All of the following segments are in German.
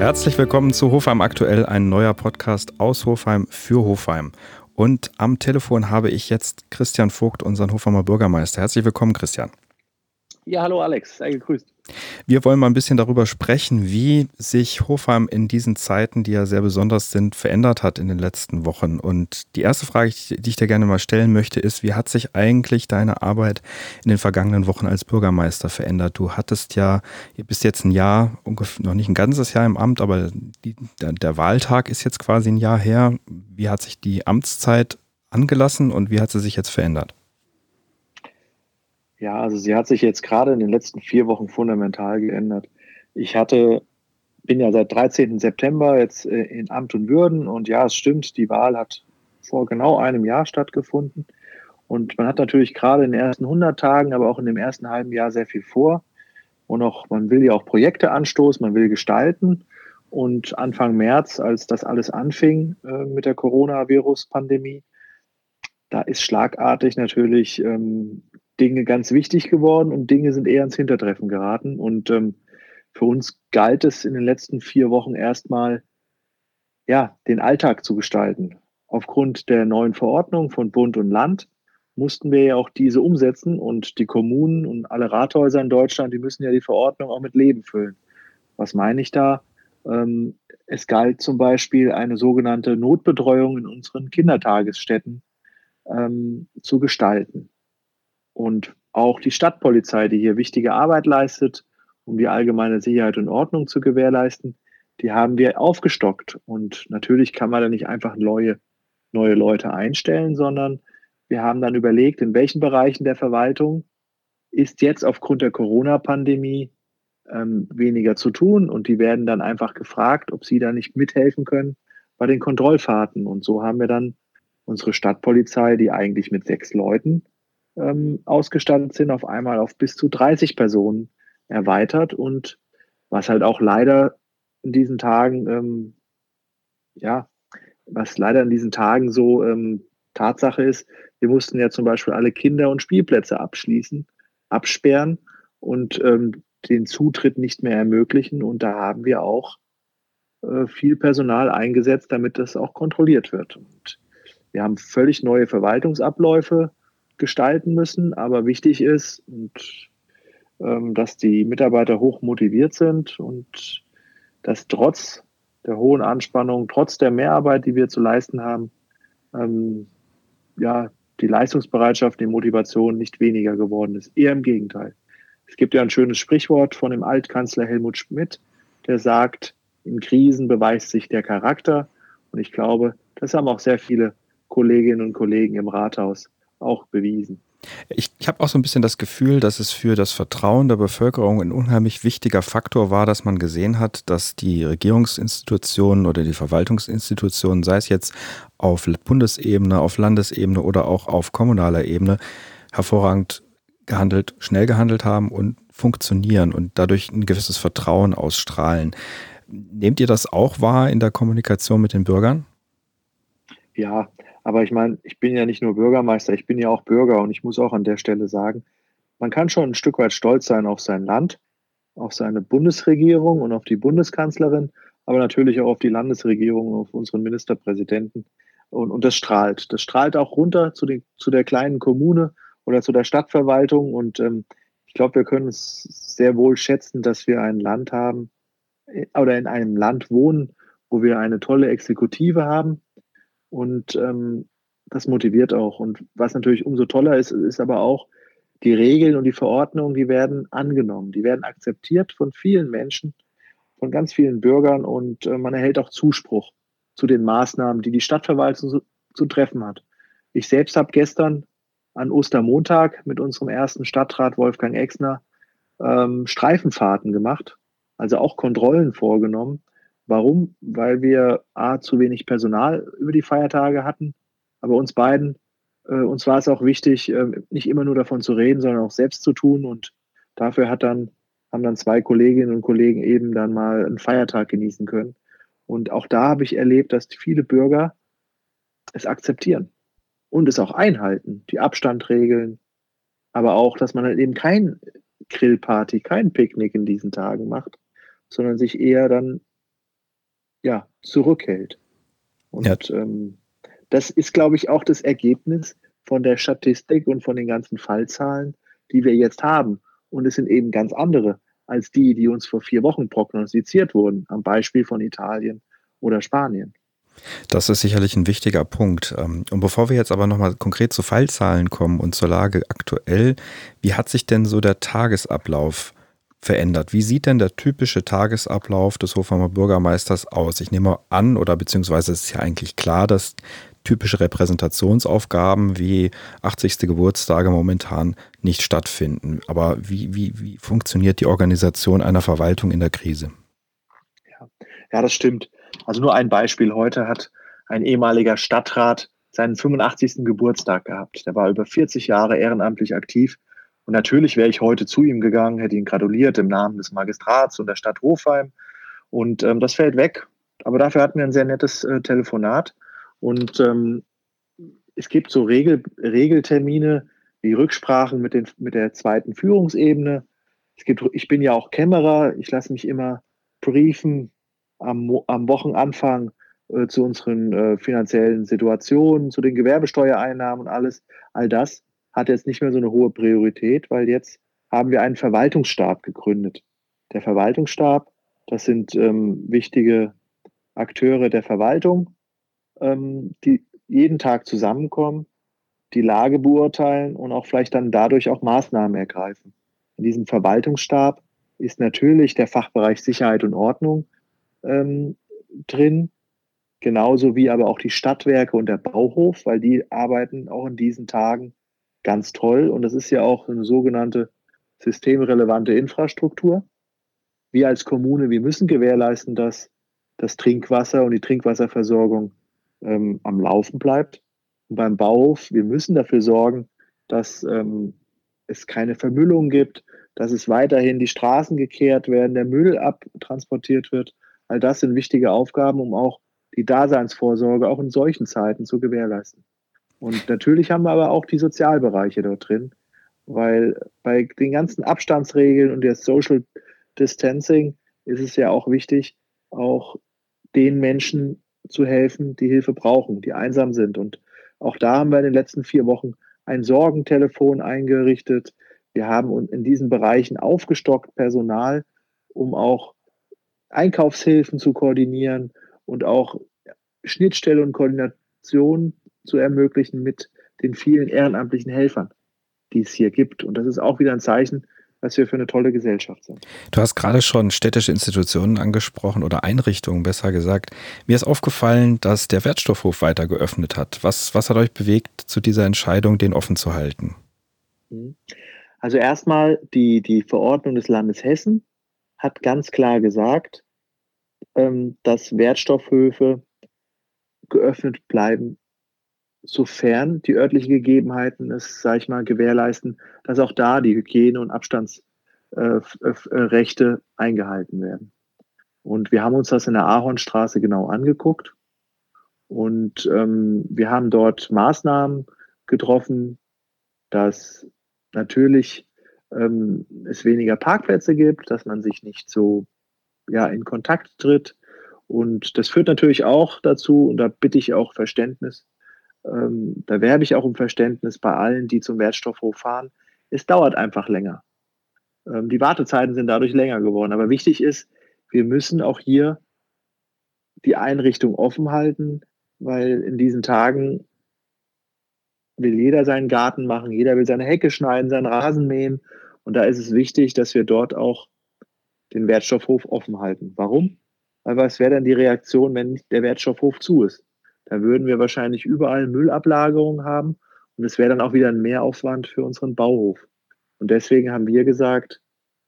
Herzlich willkommen zu Hofheim aktuell, ein neuer Podcast aus Hofheim für Hofheim. Und am Telefon habe ich jetzt Christian Vogt, unseren Hofheimer Bürgermeister. Herzlich willkommen, Christian. Ja, hallo Alex, sei gegrüßt. Wir wollen mal ein bisschen darüber sprechen, wie sich Hofheim in diesen Zeiten, die ja sehr besonders sind, verändert hat in den letzten Wochen. Und die erste Frage, die ich dir gerne mal stellen möchte, ist, wie hat sich eigentlich deine Arbeit in den vergangenen Wochen als Bürgermeister verändert? Du hattest ja, bist jetzt ein Jahr, ungefähr, noch nicht ein ganzes Jahr im Amt, aber die, der, der Wahltag ist jetzt quasi ein Jahr her. Wie hat sich die Amtszeit angelassen und wie hat sie sich jetzt verändert? Ja, also sie hat sich jetzt gerade in den letzten vier Wochen fundamental geändert. Ich hatte, bin ja seit 13. September jetzt äh, in Amt und Würden und ja, es stimmt, die Wahl hat vor genau einem Jahr stattgefunden. Und man hat natürlich gerade in den ersten 100 Tagen, aber auch in dem ersten halben Jahr sehr viel vor. Und auch, man will ja auch Projekte anstoßen, man will gestalten. Und Anfang März, als das alles anfing äh, mit der Coronavirus-Pandemie, da ist schlagartig natürlich ähm, Dinge ganz wichtig geworden und Dinge sind eher ins Hintertreffen geraten. Und ähm, für uns galt es in den letzten vier Wochen erstmal, ja, den Alltag zu gestalten. Aufgrund der neuen Verordnung von Bund und Land mussten wir ja auch diese umsetzen und die Kommunen und alle Rathäuser in Deutschland, die müssen ja die Verordnung auch mit Leben füllen. Was meine ich da? Ähm, es galt zum Beispiel eine sogenannte Notbetreuung in unseren Kindertagesstätten ähm, zu gestalten. Und auch die Stadtpolizei, die hier wichtige Arbeit leistet, um die allgemeine Sicherheit und Ordnung zu gewährleisten, die haben wir aufgestockt. Und natürlich kann man da nicht einfach neue, neue Leute einstellen, sondern wir haben dann überlegt, in welchen Bereichen der Verwaltung ist jetzt aufgrund der Corona-Pandemie ähm, weniger zu tun und die werden dann einfach gefragt, ob sie da nicht mithelfen können bei den Kontrollfahrten. Und so haben wir dann unsere Stadtpolizei, die eigentlich mit sechs Leuten ähm, ausgestattet sind, auf einmal auf bis zu 30 Personen erweitert und was halt auch leider in diesen Tagen, ähm, ja, was leider in diesen Tagen so ähm, Tatsache ist, wir mussten ja zum Beispiel alle Kinder- und Spielplätze abschließen, absperren und ähm, den Zutritt nicht mehr ermöglichen. Und da haben wir auch äh, viel Personal eingesetzt, damit das auch kontrolliert wird. Und wir haben völlig neue Verwaltungsabläufe gestalten müssen. Aber wichtig ist, und, ähm, dass die Mitarbeiter hoch motiviert sind und dass trotz der hohen Anspannung, trotz der Mehrarbeit, die wir zu leisten haben, ähm, ja, die Leistungsbereitschaft, die Motivation nicht weniger geworden ist. Eher im Gegenteil. Es gibt ja ein schönes Sprichwort von dem Altkanzler Helmut Schmidt, der sagt, in Krisen beweist sich der Charakter. Und ich glaube, das haben auch sehr viele Kolleginnen und Kollegen im Rathaus auch bewiesen. Ich, ich habe auch so ein bisschen das Gefühl, dass es für das Vertrauen der Bevölkerung ein unheimlich wichtiger Faktor war, dass man gesehen hat, dass die Regierungsinstitutionen oder die Verwaltungsinstitutionen, sei es jetzt auf Bundesebene, auf Landesebene oder auch auf kommunaler Ebene, hervorragend gehandelt, schnell gehandelt haben und funktionieren und dadurch ein gewisses Vertrauen ausstrahlen. Nehmt ihr das auch wahr in der Kommunikation mit den Bürgern? Ja, aber ich meine, ich bin ja nicht nur Bürgermeister, ich bin ja auch Bürger und ich muss auch an der Stelle sagen, man kann schon ein Stück weit stolz sein auf sein Land, auf seine Bundesregierung und auf die Bundeskanzlerin, aber natürlich auch auf die Landesregierung und auf unseren Ministerpräsidenten. Und, und das strahlt. Das strahlt auch runter zu, den, zu der kleinen Kommune oder zu der Stadtverwaltung. Und ähm, ich glaube, wir können es sehr wohl schätzen, dass wir ein Land haben äh, oder in einem Land wohnen, wo wir eine tolle Exekutive haben, und ähm, das motiviert auch. Und was natürlich umso toller ist, ist aber auch, die Regeln und die Verordnungen, die werden angenommen, die werden akzeptiert von vielen Menschen, von ganz vielen Bürgern und äh, man erhält auch Zuspruch zu den Maßnahmen, die die Stadtverwaltung zu, zu treffen hat. Ich selbst habe gestern an Ostermontag mit unserem ersten Stadtrat Wolfgang Exner ähm, Streifenfahrten gemacht, also auch Kontrollen vorgenommen Warum? Weil wir A, zu wenig Personal über die Feiertage hatten, aber uns beiden, äh, uns war es auch wichtig, äh, nicht immer nur davon zu reden, sondern auch selbst zu tun. Und dafür hat dann, haben dann zwei Kolleginnen und Kollegen eben dann mal einen Feiertag genießen können. Und auch da habe ich erlebt, dass viele Bürger es akzeptieren und es auch einhalten, die Abstandregeln, aber auch, dass man halt eben kein Grillparty, kein Picknick in diesen Tagen macht, sondern sich eher dann ja, zurückhält. Und ja. ähm, das ist, glaube ich, auch das Ergebnis von der Statistik und von den ganzen Fallzahlen, die wir jetzt haben. Und es sind eben ganz andere als die, die uns vor vier Wochen prognostiziert wurden, am Beispiel von Italien oder Spanien. Das ist sicherlich ein wichtiger Punkt. Ähm, und bevor wir jetzt aber nochmal konkret zu Fallzahlen kommen und zur Lage aktuell, wie hat sich denn so der Tagesablauf verändert? Wie sieht denn der typische Tagesablauf des Hofheimer Bürgermeisters aus? Ich nehme an, oder beziehungsweise ist ja eigentlich klar, dass typische Repräsentationsaufgaben wie 80. Geburtstage momentan nicht stattfinden. Aber wie, wie, wie funktioniert die Organisation einer Verwaltung in der Krise? Ja, ja, das stimmt. Also nur ein Beispiel. Heute hat ein ehemaliger Stadtrat seinen 85. Geburtstag gehabt. Der war über 40 Jahre ehrenamtlich aktiv. Und natürlich wäre ich heute zu ihm gegangen, hätte ihn gratuliert im Namen des Magistrats und der Stadt Hofheim. Und ähm, das fällt weg. Aber dafür hatten wir ein sehr nettes äh, Telefonat. Und ähm, es gibt so Regel, Regeltermine wie Rücksprachen mit, den, mit der zweiten Führungsebene. Es gibt, ich bin ja auch Kämmerer, ich lasse mich immer briefen am, am Wochenanfang äh, zu unseren äh, finanziellen Situationen, zu den Gewerbesteuereinnahmen und alles. All das hat jetzt nicht mehr so eine hohe Priorität, weil jetzt haben wir einen Verwaltungsstab gegründet. Der Verwaltungsstab, das sind ähm, wichtige Akteure der Verwaltung, ähm, die jeden Tag zusammenkommen, die Lage beurteilen und auch vielleicht dann dadurch auch Maßnahmen ergreifen. In diesem Verwaltungsstab ist natürlich der Fachbereich Sicherheit und Ordnung ähm, drin, genauso wie aber auch die Stadtwerke und der Bauhof, weil die arbeiten auch in diesen Tagen ganz toll. Und das ist ja auch eine sogenannte systemrelevante Infrastruktur. Wir als Kommune, wir müssen gewährleisten, dass das Trinkwasser und die Trinkwasserversorgung ähm, am Laufen bleibt. Und beim Bauhof, wir müssen dafür sorgen, dass ähm, es keine Vermüllung gibt, dass es weiterhin die Straßen gekehrt werden, der Müll abtransportiert wird. All das sind wichtige Aufgaben, um auch die Daseinsvorsorge auch in solchen Zeiten zu gewährleisten. Und natürlich haben wir aber auch die Sozialbereiche dort drin, weil bei den ganzen Abstandsregeln und der Social Distancing ist es ja auch wichtig, auch den Menschen zu helfen, die Hilfe brauchen, die einsam sind. Und auch da haben wir in den letzten vier Wochen ein Sorgentelefon eingerichtet. Wir haben in diesen Bereichen aufgestockt Personal, um auch Einkaufshilfen zu koordinieren und auch Schnittstelle und Koordination zu ermöglichen mit den vielen ehrenamtlichen Helfern, die es hier gibt. Und das ist auch wieder ein Zeichen, was wir für eine tolle Gesellschaft sind. Du hast gerade schon städtische Institutionen angesprochen oder Einrichtungen, besser gesagt. Mir ist aufgefallen, dass der Wertstoffhof weiter geöffnet hat. Was, was hat euch bewegt, zu dieser Entscheidung, den offen zu halten? Mhm. Also erstmal die, die Verordnung des Landes Hessen hat ganz klar gesagt, ähm, dass Wertstoffhöfe geöffnet bleiben sofern die örtlichen Gegebenheiten es, sage ich mal, gewährleisten, dass auch da die Hygiene- und Abstandsrechte äh, eingehalten werden. Und wir haben uns das in der Ahornstraße genau angeguckt. Und ähm, wir haben dort Maßnahmen getroffen, dass natürlich ähm, es weniger Parkplätze gibt, dass man sich nicht so ja, in Kontakt tritt. Und das führt natürlich auch dazu, und da bitte ich auch Verständnis, ähm, da werbe ich auch um Verständnis bei allen, die zum Wertstoffhof fahren. Es dauert einfach länger. Ähm, die Wartezeiten sind dadurch länger geworden. Aber wichtig ist, wir müssen auch hier die Einrichtung offen halten, weil in diesen Tagen will jeder seinen Garten machen, jeder will seine Hecke schneiden, seinen Rasen mähen. Und da ist es wichtig, dass wir dort auch den Wertstoffhof offen halten. Warum? Weil was wäre dann die Reaktion, wenn der Wertstoffhof zu ist? Da würden wir wahrscheinlich überall Müllablagerungen haben und es wäre dann auch wieder ein Mehraufwand für unseren Bauhof. Und deswegen haben wir gesagt,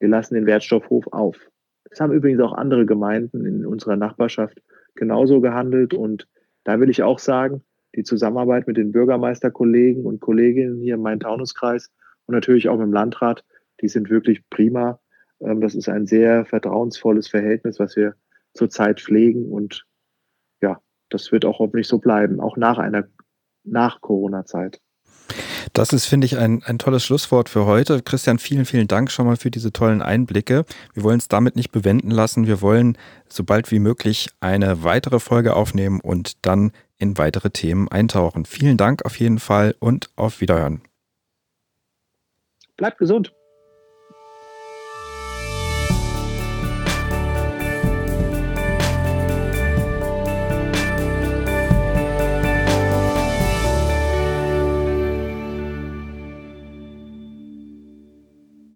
wir lassen den Wertstoffhof auf. Das haben übrigens auch andere Gemeinden in unserer Nachbarschaft genauso gehandelt. Und da will ich auch sagen, die Zusammenarbeit mit den Bürgermeisterkollegen und Kolleginnen hier im Main-Taunus-Kreis und natürlich auch mit dem Landrat, die sind wirklich prima. Ähm, das ist ein sehr vertrauensvolles Verhältnis, was wir zurzeit pflegen. Und das wird auch hoffentlich so bleiben, auch nach einer nach Corona-Zeit. Das ist, finde ich, ein, ein tolles Schlusswort für heute. Christian, vielen, vielen Dank schon mal für diese tollen Einblicke. Wir wollen es damit nicht bewenden lassen. Wir wollen so bald wie möglich eine weitere Folge aufnehmen und dann in weitere Themen eintauchen. Vielen Dank auf jeden Fall und auf Wiederhören. Bleibt gesund.